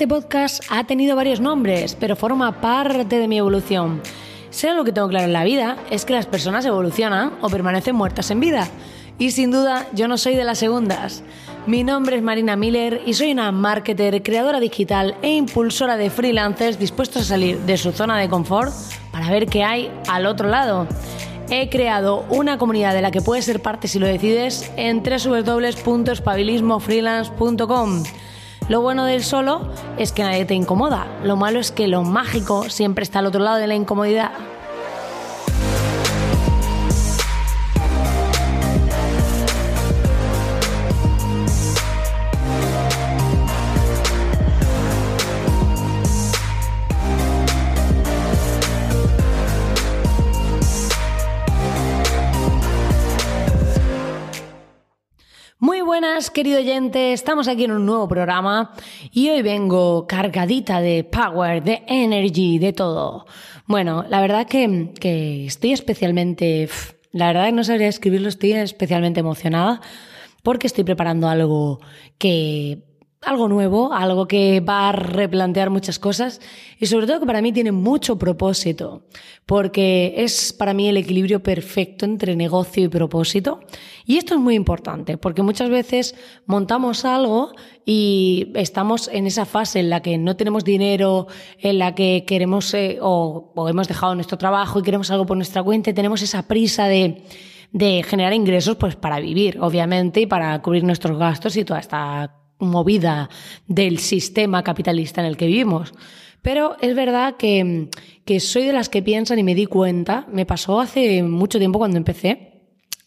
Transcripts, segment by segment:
este podcast ha tenido varios nombres, pero forma parte de mi evolución. Sé lo que tengo claro en la vida es que las personas evolucionan o permanecen muertas en vida. Y sin duda, yo no soy de las segundas. Mi nombre es Marina Miller y soy una marketer, creadora digital e impulsora de freelancers dispuestos a salir de su zona de confort para ver qué hay al otro lado. He creado una comunidad de la que puedes ser parte si lo decides en www.espabilismofreelance.com. Lo bueno del solo es que nadie te incomoda. Lo malo es que lo mágico siempre está al otro lado de la incomodidad. Querido oyente. Estamos aquí en un nuevo programa y hoy vengo cargadita de power, de energy, de todo. Bueno, la verdad que, que estoy especialmente, la verdad que no sabría escribirlo, estoy especialmente emocionada porque estoy preparando algo que algo nuevo, algo que va a replantear muchas cosas y sobre todo que para mí tiene mucho propósito, porque es para mí el equilibrio perfecto entre negocio y propósito. Y esto es muy importante, porque muchas veces montamos algo y estamos en esa fase en la que no tenemos dinero, en la que queremos eh, o, hemos dejado nuestro trabajo y queremos algo por nuestra cuenta y tenemos esa prisa de de generar ingresos pues para vivir, obviamente, y para cubrir nuestros gastos y toda esta movida del sistema capitalista en el que vivimos. Pero es verdad que, que, soy de las que piensan y me di cuenta, me pasó hace mucho tiempo cuando empecé,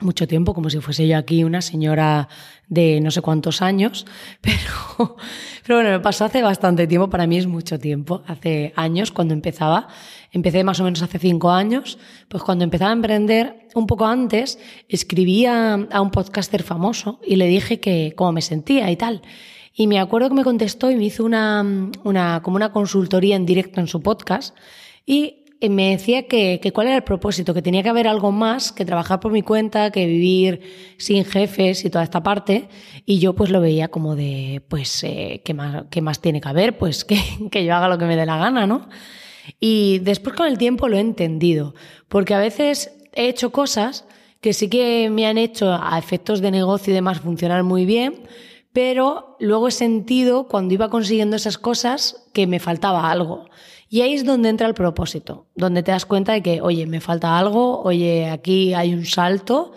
mucho tiempo, como si fuese yo aquí una señora de no sé cuántos años, pero, pero bueno, me pasó hace bastante tiempo, para mí es mucho tiempo, hace años cuando empezaba, empecé más o menos hace cinco años, pues cuando empezaba a emprender, un poco antes, escribía a un podcaster famoso y le dije que cómo me sentía y tal. Y me acuerdo que me contestó y me hizo una, una, como una consultoría en directo en su podcast y me decía que, que, cuál era el propósito, que tenía que haber algo más que trabajar por mi cuenta, que vivir sin jefes y toda esta parte. Y yo pues lo veía como de, pues, eh, ¿qué, más, ¿qué más tiene que haber? Pues que, que yo haga lo que me dé la gana, ¿no? Y después con el tiempo lo he entendido, porque a veces he hecho cosas que sí que me han hecho a efectos de negocio y demás funcionar muy bien, pero luego he sentido cuando iba consiguiendo esas cosas que me faltaba algo. Y ahí es donde entra el propósito, donde te das cuenta de que, oye, me falta algo, oye, aquí hay un salto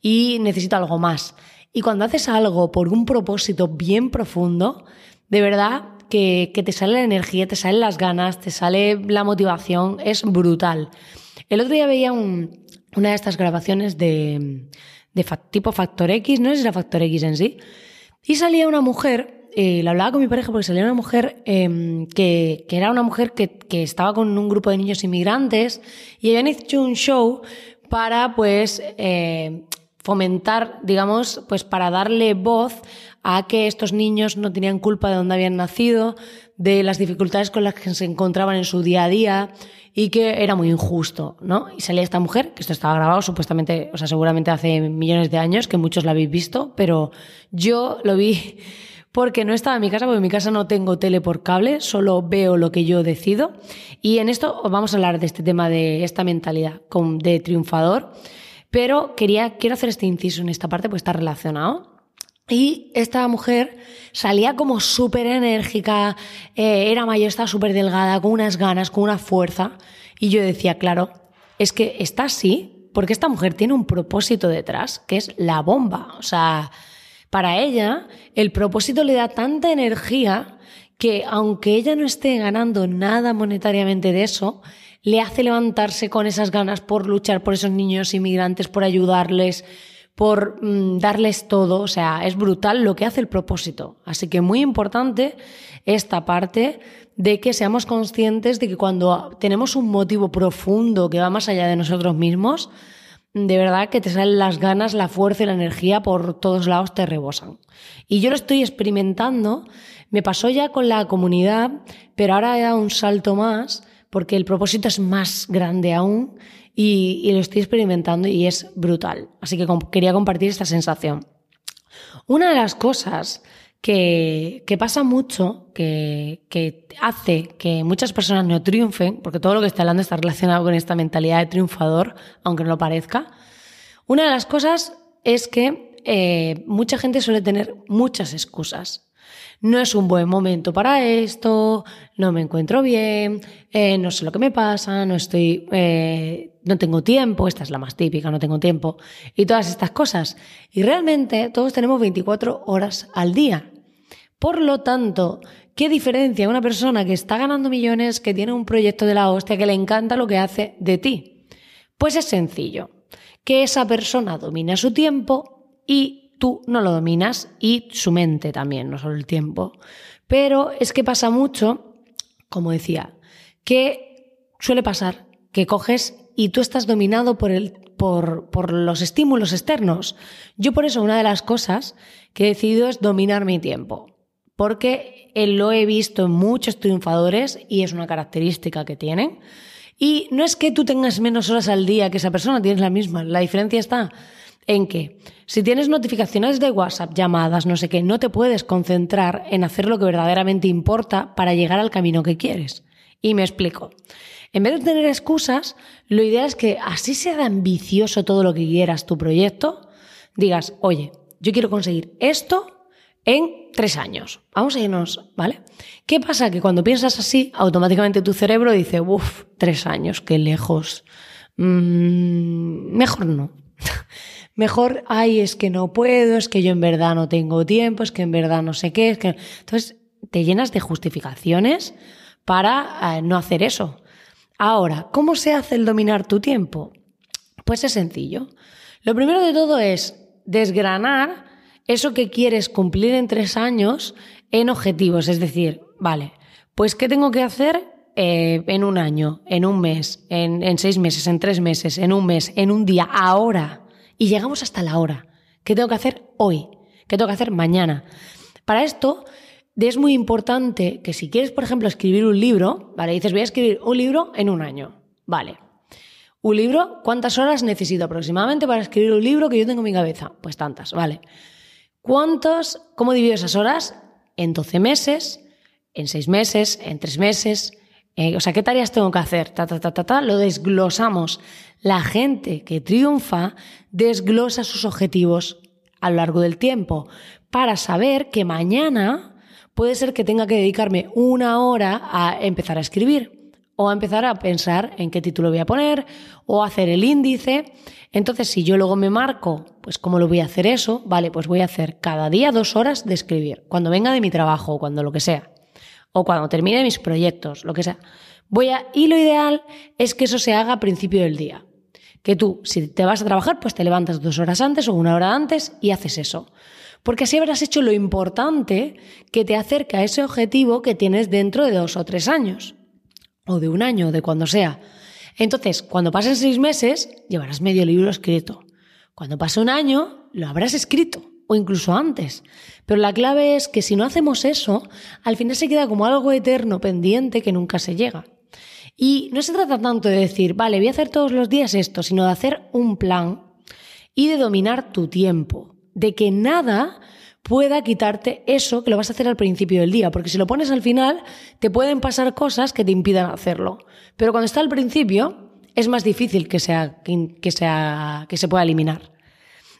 y necesito algo más. Y cuando haces algo por un propósito bien profundo, de verdad que, te sale la energía, te salen las ganas, te sale la motivación, es brutal. El otro día veía un, una de estas grabaciones de, de tipo Factor X, no sé si era Factor X en sí, y salía una mujer eh, lo hablaba con mi pareja porque salía una mujer eh, que, que, era una mujer que, que, estaba con un grupo de niños inmigrantes y habían hecho un show para pues eh, fomentar, digamos, pues para darle voz a que estos niños no tenían culpa de dónde habían nacido, de las dificultades con las que se encontraban en su día a día y que era muy injusto, ¿no? Y salía esta mujer, que esto estaba grabado supuestamente, o sea, seguramente hace millones de años, que muchos la habéis visto, pero yo lo vi porque no estaba en mi casa, porque en mi casa no tengo tele por cable, solo veo lo que yo decido. Y en esto vamos a hablar de este tema de esta mentalidad de triunfador, pero quería, quiero hacer este inciso en esta parte, pues está relacionado. Y esta mujer salía como súper enérgica, eh, era mayor, estaba súper delgada, con unas ganas, con una fuerza. Y yo decía, claro, es que está así porque esta mujer tiene un propósito detrás, que es la bomba. O sea, para ella, el propósito le da tanta energía que aunque ella no esté ganando nada monetariamente de eso, le hace levantarse con esas ganas por luchar por esos niños inmigrantes, por ayudarles, por mm, darles todo. O sea, es brutal lo que hace el propósito. Así que muy importante esta parte de que seamos conscientes de que cuando tenemos un motivo profundo que va más allá de nosotros mismos, de verdad que te salen las ganas, la fuerza y la energía por todos lados te rebosan. Y yo lo estoy experimentando, me pasó ya con la comunidad, pero ahora he dado un salto más porque el propósito es más grande aún y, y lo estoy experimentando y es brutal. Así que quería compartir esta sensación. Una de las cosas que, pasa mucho, que, que, hace que muchas personas no triunfen, porque todo lo que está hablando está relacionado con esta mentalidad de triunfador, aunque no lo parezca. Una de las cosas es que eh, mucha gente suele tener muchas excusas. No es un buen momento para esto, no me encuentro bien, eh, no sé lo que me pasa, no estoy, eh, no tengo tiempo, esta es la más típica, no tengo tiempo, y todas estas cosas. Y realmente todos tenemos 24 horas al día. Por lo tanto, ¿qué diferencia una persona que está ganando millones, que tiene un proyecto de la hostia, que le encanta lo que hace de ti? Pues es sencillo, que esa persona domina su tiempo y tú no lo dominas y su mente también, no solo el tiempo. Pero es que pasa mucho, como decía, que suele pasar que coges y tú estás dominado por, el, por, por los estímulos externos. Yo por eso una de las cosas que he decidido es dominar mi tiempo porque lo he visto en muchos triunfadores y es una característica que tienen. Y no es que tú tengas menos horas al día que esa persona, tienes la misma. La diferencia está en que si tienes notificaciones de WhatsApp, llamadas, no sé qué, no te puedes concentrar en hacer lo que verdaderamente importa para llegar al camino que quieres. Y me explico. En vez de tener excusas, lo ideal es que así sea ambicioso todo lo que quieras tu proyecto, digas, oye, yo quiero conseguir esto en tres años. Vamos a irnos, ¿vale? ¿Qué pasa? Que cuando piensas así, automáticamente tu cerebro dice, uff, tres años, qué lejos. Mm, mejor no. mejor, ay, es que no puedo, es que yo en verdad no tengo tiempo, es que en verdad no sé qué. Entonces, te llenas de justificaciones para eh, no hacer eso. Ahora, ¿cómo se hace el dominar tu tiempo? Pues es sencillo. Lo primero de todo es desgranar eso que quieres cumplir en tres años en objetivos. Es decir, vale, pues ¿qué tengo que hacer eh, en un año, en un mes, en, en seis meses, en tres meses, en un mes, en un día, ahora? Y llegamos hasta la hora. ¿Qué tengo que hacer hoy? ¿Qué tengo que hacer mañana? Para esto es muy importante que si quieres, por ejemplo, escribir un libro, vale, dices voy a escribir un libro en un año, vale. Un libro, ¿cuántas horas necesito aproximadamente para escribir un libro que yo tengo en mi cabeza? Pues tantas, vale. ¿Cuántos, cómo divido esas horas? En 12 meses, en 6 meses, en 3 meses. Eh, o sea, ¿qué tareas tengo que hacer? Ta, ta, ta, ta, ta, lo desglosamos. La gente que triunfa desglosa sus objetivos a lo largo del tiempo para saber que mañana puede ser que tenga que dedicarme una hora a empezar a escribir o a empezar a pensar en qué título voy a poner o hacer el índice. Entonces, si yo luego me marco, pues cómo lo voy a hacer eso, vale, pues voy a hacer cada día dos horas de escribir, cuando venga de mi trabajo, o cuando lo que sea, o cuando termine mis proyectos, lo que sea. Voy a, y lo ideal es que eso se haga a principio del día. Que tú, si te vas a trabajar, pues te levantas dos horas antes o una hora antes y haces eso. Porque así habrás hecho lo importante que te acerca a ese objetivo que tienes dentro de dos o tres años o de un año, de cuando sea. Entonces, cuando pasen seis meses, llevarás medio libro escrito. Cuando pase un año, lo habrás escrito, o incluso antes. Pero la clave es que si no hacemos eso, al final se queda como algo eterno pendiente que nunca se llega. Y no se trata tanto de decir, vale, voy a hacer todos los días esto, sino de hacer un plan y de dominar tu tiempo. De que nada pueda quitarte eso que lo vas a hacer al principio del día, porque si lo pones al final, te pueden pasar cosas que te impidan hacerlo. Pero cuando está al principio, es más difícil que, sea, que, sea, que se pueda eliminar.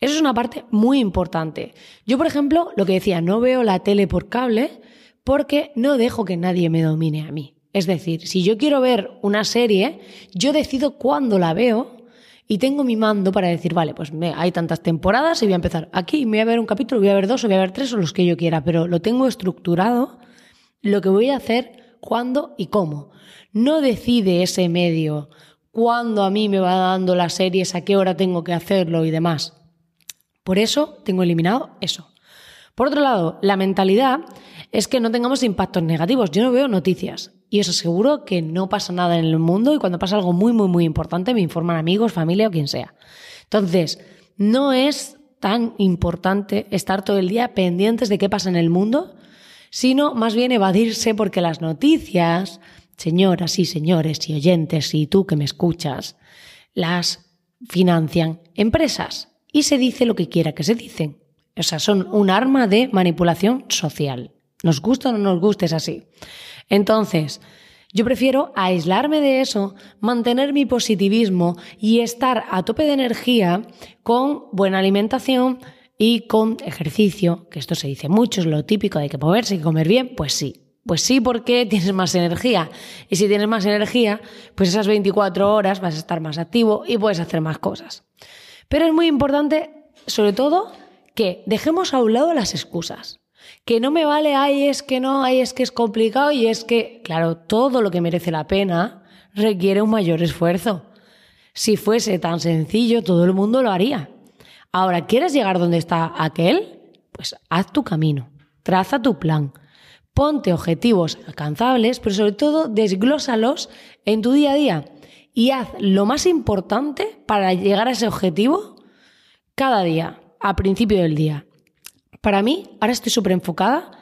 Eso es una parte muy importante. Yo, por ejemplo, lo que decía, no veo la tele por cable porque no dejo que nadie me domine a mí. Es decir, si yo quiero ver una serie, yo decido cuándo la veo y tengo mi mando para decir, vale, pues hay tantas temporadas y voy a empezar aquí, voy a ver un capítulo, voy a ver dos o voy a ver tres o los que yo quiera, pero lo tengo estructurado lo que voy a hacer, cuándo y cómo. No decide ese medio cuándo a mí me va dando las series, a qué hora tengo que hacerlo y demás. Por eso tengo eliminado eso. Por otro lado, la mentalidad es que no tengamos impactos negativos. Yo no veo noticias y os aseguro que no pasa nada en el mundo y cuando pasa algo muy, muy, muy importante me informan amigos, familia o quien sea. Entonces, no es tan importante estar todo el día pendientes de qué pasa en el mundo, sino más bien evadirse porque las noticias, señoras y señores y oyentes y tú que me escuchas, las financian empresas y se dice lo que quiera que se dicen. O sea, son un arma de manipulación social. Nos gusta o no nos guste, es así. Entonces, yo prefiero aislarme de eso, mantener mi positivismo y estar a tope de energía con buena alimentación y con ejercicio, que esto se dice mucho, es lo típico de que moverse y comer bien, pues sí. Pues sí, porque tienes más energía. Y si tienes más energía, pues esas 24 horas vas a estar más activo y puedes hacer más cosas. Pero es muy importante, sobre todo, que dejemos a un lado las excusas. Que no me vale, ay, es que no, ay, es que es complicado y es que, claro, todo lo que merece la pena requiere un mayor esfuerzo. Si fuese tan sencillo, todo el mundo lo haría. Ahora, ¿quieres llegar donde está aquel? Pues haz tu camino, traza tu plan, ponte objetivos alcanzables, pero sobre todo desglósalos en tu día a día y haz lo más importante para llegar a ese objetivo cada día, a principio del día. Para mí, ahora estoy súper enfocada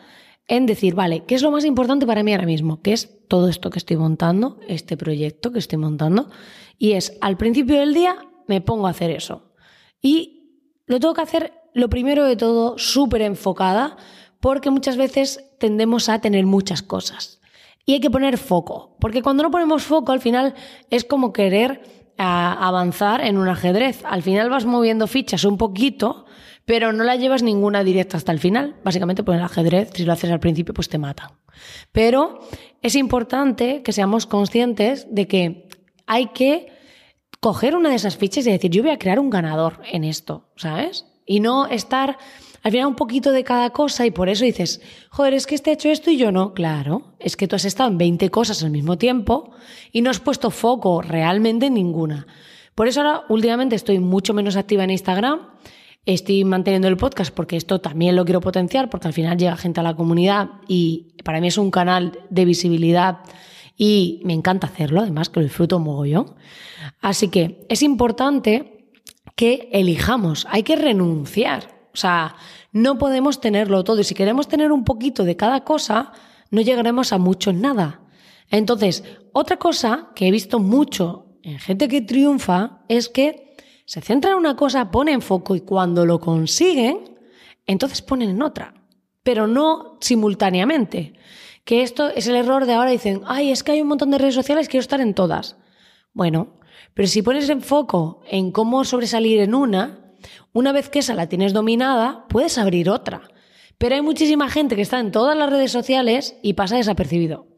en decir, vale, ¿qué es lo más importante para mí ahora mismo? Que es todo esto que estoy montando, este proyecto que estoy montando. Y es, al principio del día me pongo a hacer eso. Y lo tengo que hacer, lo primero de todo, súper enfocada, porque muchas veces tendemos a tener muchas cosas. Y hay que poner foco, porque cuando no ponemos foco, al final es como querer avanzar en un ajedrez. Al final vas moviendo fichas un poquito, pero no la llevas ninguna directa hasta el final. Básicamente, pues el ajedrez, si lo haces al principio, pues te mata. Pero es importante que seamos conscientes de que hay que coger una de esas fichas y decir, yo voy a crear un ganador en esto, ¿sabes? Y no estar al final un poquito de cada cosa y por eso dices, joder, es que este ha hecho esto y yo no. Claro, es que tú has estado en 20 cosas al mismo tiempo y no has puesto foco realmente en ninguna. Por eso ahora últimamente estoy mucho menos activa en Instagram Estoy manteniendo el podcast porque esto también lo quiero potenciar, porque al final llega gente a la comunidad y para mí es un canal de visibilidad y me encanta hacerlo, además que lo disfruto mogollón. Así que es importante que elijamos, hay que renunciar. O sea, no podemos tenerlo todo y si queremos tener un poquito de cada cosa, no llegaremos a mucho en nada. Entonces, otra cosa que he visto mucho en gente que triunfa es que se centra en una cosa, pone en foco y cuando lo consiguen, entonces ponen en otra, pero no simultáneamente. Que esto es el error de ahora, dicen, ay, es que hay un montón de redes sociales, quiero estar en todas. Bueno, pero si pones en foco en cómo sobresalir en una, una vez que esa la tienes dominada, puedes abrir otra. Pero hay muchísima gente que está en todas las redes sociales y pasa desapercibido.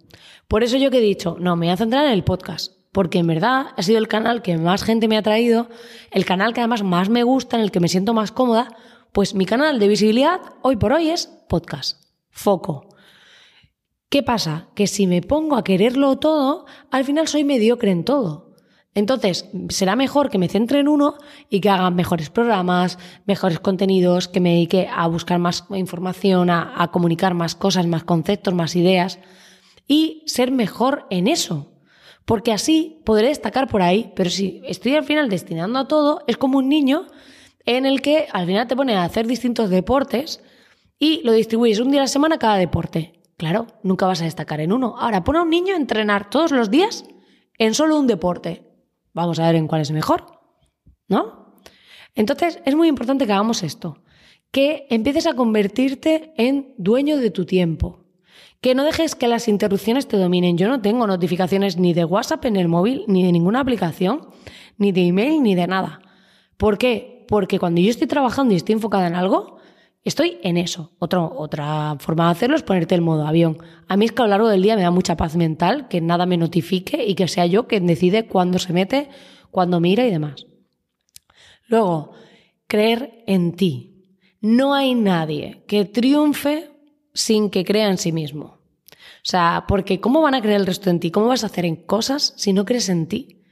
Por eso yo que he dicho, no, me voy a centrar en el podcast porque en verdad ha sido el canal que más gente me ha traído, el canal que además más me gusta, en el que me siento más cómoda, pues mi canal de visibilidad hoy por hoy es podcast, foco. ¿Qué pasa? Que si me pongo a quererlo todo, al final soy mediocre en todo. Entonces, será mejor que me centre en uno y que haga mejores programas, mejores contenidos, que me dedique a buscar más información, a, a comunicar más cosas, más conceptos, más ideas y ser mejor en eso porque así podré destacar por ahí, pero si estoy al final destinando a todo, es como un niño en el que al final te pone a hacer distintos deportes y lo distribuyes un día a la semana cada deporte. Claro, nunca vas a destacar en uno. Ahora, pone a un niño a entrenar todos los días en solo un deporte. Vamos a ver en cuál es mejor, ¿no? Entonces, es muy importante que hagamos esto, que empieces a convertirte en dueño de tu tiempo, que no dejes que las interrupciones te dominen. Yo no tengo notificaciones ni de WhatsApp en el móvil, ni de ninguna aplicación, ni de email, ni de nada. ¿Por qué? Porque cuando yo estoy trabajando y estoy enfocada en algo, estoy en eso. otra forma de hacerlo es ponerte el modo avión. A mí es que a lo largo del día me da mucha paz mental que nada me notifique y que sea yo quien decide cuándo se mete, cuándo mira y demás. Luego, creer en ti. No hay nadie que triunfe sin que crea en sí mismo. O sea, porque ¿cómo van a creer el resto en ti? ¿Cómo vas a hacer en cosas si no crees en ti?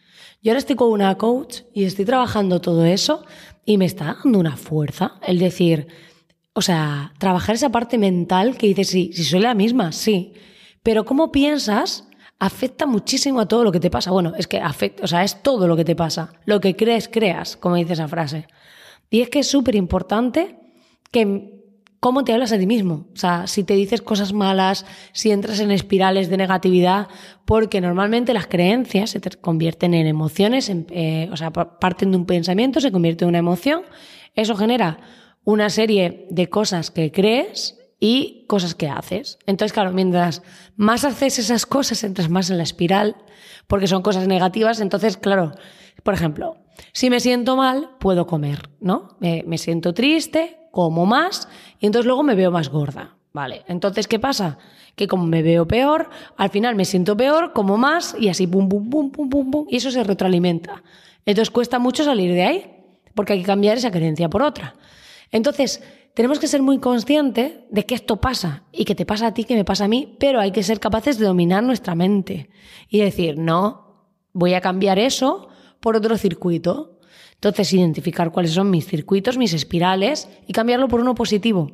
Yo ahora estoy con una coach y estoy trabajando todo eso y me está dando una fuerza el decir, o sea, trabajar esa parte mental que dices, sí, si soy la misma, sí, pero cómo piensas afecta muchísimo a todo lo que te pasa. Bueno, es que afecta, o sea, es todo lo que te pasa. Lo que crees, creas, como dice esa frase. Y es que es súper importante que cómo te hablas a ti mismo. O sea, si te dices cosas malas, si entras en espirales de negatividad, porque normalmente las creencias se convierten en emociones, eh, o sea, parten de un pensamiento, se convierte en una emoción. Eso genera una serie de cosas que crees y cosas que haces. Entonces, claro, mientras más haces esas cosas, entras más en la espiral, porque son cosas negativas. Entonces, claro, por ejemplo, si me siento mal, puedo comer, ¿no? Me, me siento triste, como más, y entonces luego me veo más gorda. Vale, entonces, ¿qué pasa? Que como me veo peor, al final me siento peor, como más, y así, pum, pum, pum, pum, pum, pum, y eso se retroalimenta. Entonces cuesta mucho salir de ahí, porque hay que cambiar esa creencia por otra. Entonces, tenemos que ser muy conscientes de que esto pasa y que te pasa a ti, que me pasa a mí, pero hay que ser capaces de dominar nuestra mente y decir, no, voy a cambiar eso por otro circuito. Entonces, identificar cuáles son mis circuitos, mis espirales y cambiarlo por uno positivo.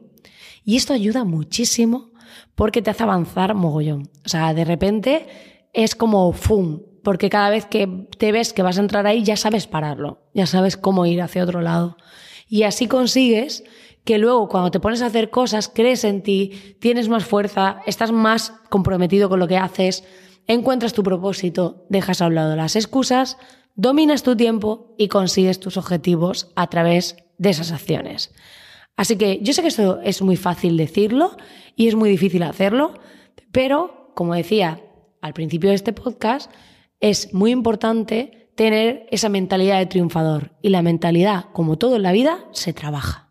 Y esto ayuda muchísimo porque te hace avanzar mogollón. O sea, de repente es como ¡fum! Porque cada vez que te ves que vas a entrar ahí ya sabes pararlo, ya sabes cómo ir hacia otro lado. Y así consigues que luego cuando te pones a hacer cosas, crees en ti, tienes más fuerza, estás más comprometido con lo que haces, encuentras tu propósito, dejas a un lado las excusas, dominas tu tiempo y consigues tus objetivos a través de esas acciones. Así que yo sé que esto es muy fácil decirlo y es muy difícil hacerlo, pero como decía al principio de este podcast, es muy importante tener esa mentalidad de triunfador y la mentalidad, como todo en la vida, se trabaja.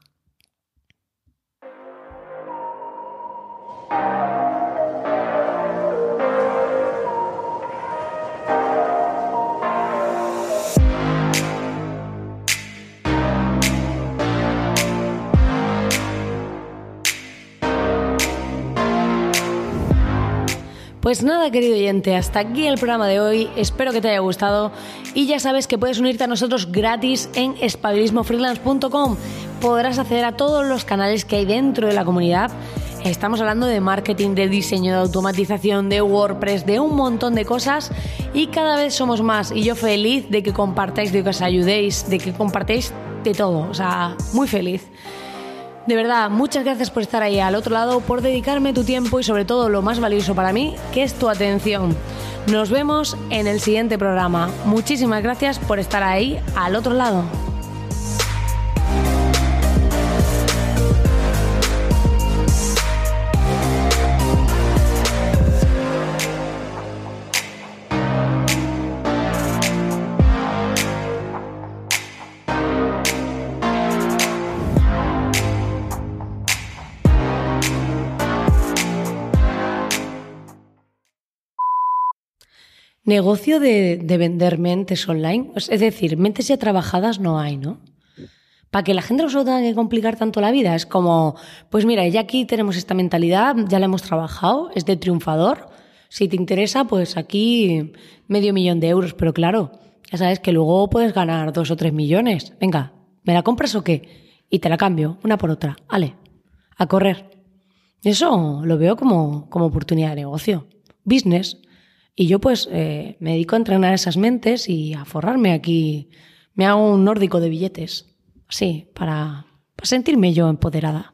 Pues nada, querido oyente, hasta aquí el programa de hoy. Espero que te haya gustado y ya sabes que puedes unirte a nosotros gratis en espabilismofreelance.com. Podrás acceder a todos los canales que hay dentro de la comunidad. Estamos hablando de marketing, de diseño, de automatización, de WordPress, de un montón de cosas y cada vez somos más. Y yo feliz de que compartáis, de que os ayudéis, de que compartáis de todo. O sea, muy feliz. De verdad, muchas gracias por estar ahí al otro lado, por dedicarme tu tiempo y sobre todo lo más valioso para mí, que es tu atención. Nos vemos en el siguiente programa. Muchísimas gracias por estar ahí al otro lado. Negocio de, vender mentes online. Es decir, mentes ya trabajadas no hay, ¿no? Para que la gente no se lo tenga que complicar tanto la vida. Es como, pues mira, ya aquí tenemos esta mentalidad, ya la hemos trabajado, es de triunfador. Si te interesa, pues aquí medio millón de euros. Pero claro, ya sabes que luego puedes ganar dos o tres millones. Venga, ¿me la compras o qué? Y te la cambio, una por otra. Ale, a correr. Eso lo veo como, como oportunidad de negocio. Business. Y yo pues eh, me dedico a entrenar esas mentes y a forrarme aquí. Me hago un nórdico de billetes, así, para, para sentirme yo empoderada.